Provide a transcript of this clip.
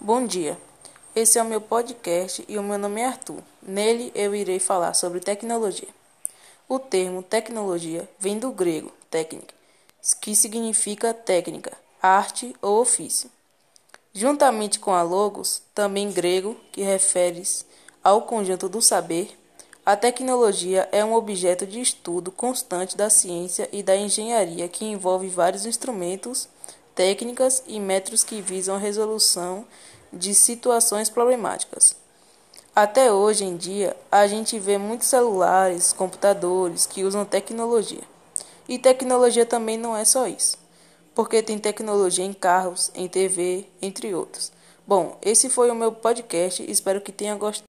Bom dia. Esse é o meu podcast e o meu nome é Arthur. Nele eu irei falar sobre tecnologia. O termo tecnologia vem do grego técnica, que significa técnica, arte ou ofício. Juntamente com a logos, também grego, que refere-se ao conjunto do saber, a tecnologia é um objeto de estudo constante da ciência e da engenharia que envolve vários instrumentos técnicas e métodos que visam a resolução de situações problemáticas. Até hoje em dia, a gente vê muitos celulares, computadores que usam tecnologia. E tecnologia também não é só isso, porque tem tecnologia em carros, em TV, entre outros. Bom, esse foi o meu podcast, espero que tenha gostado.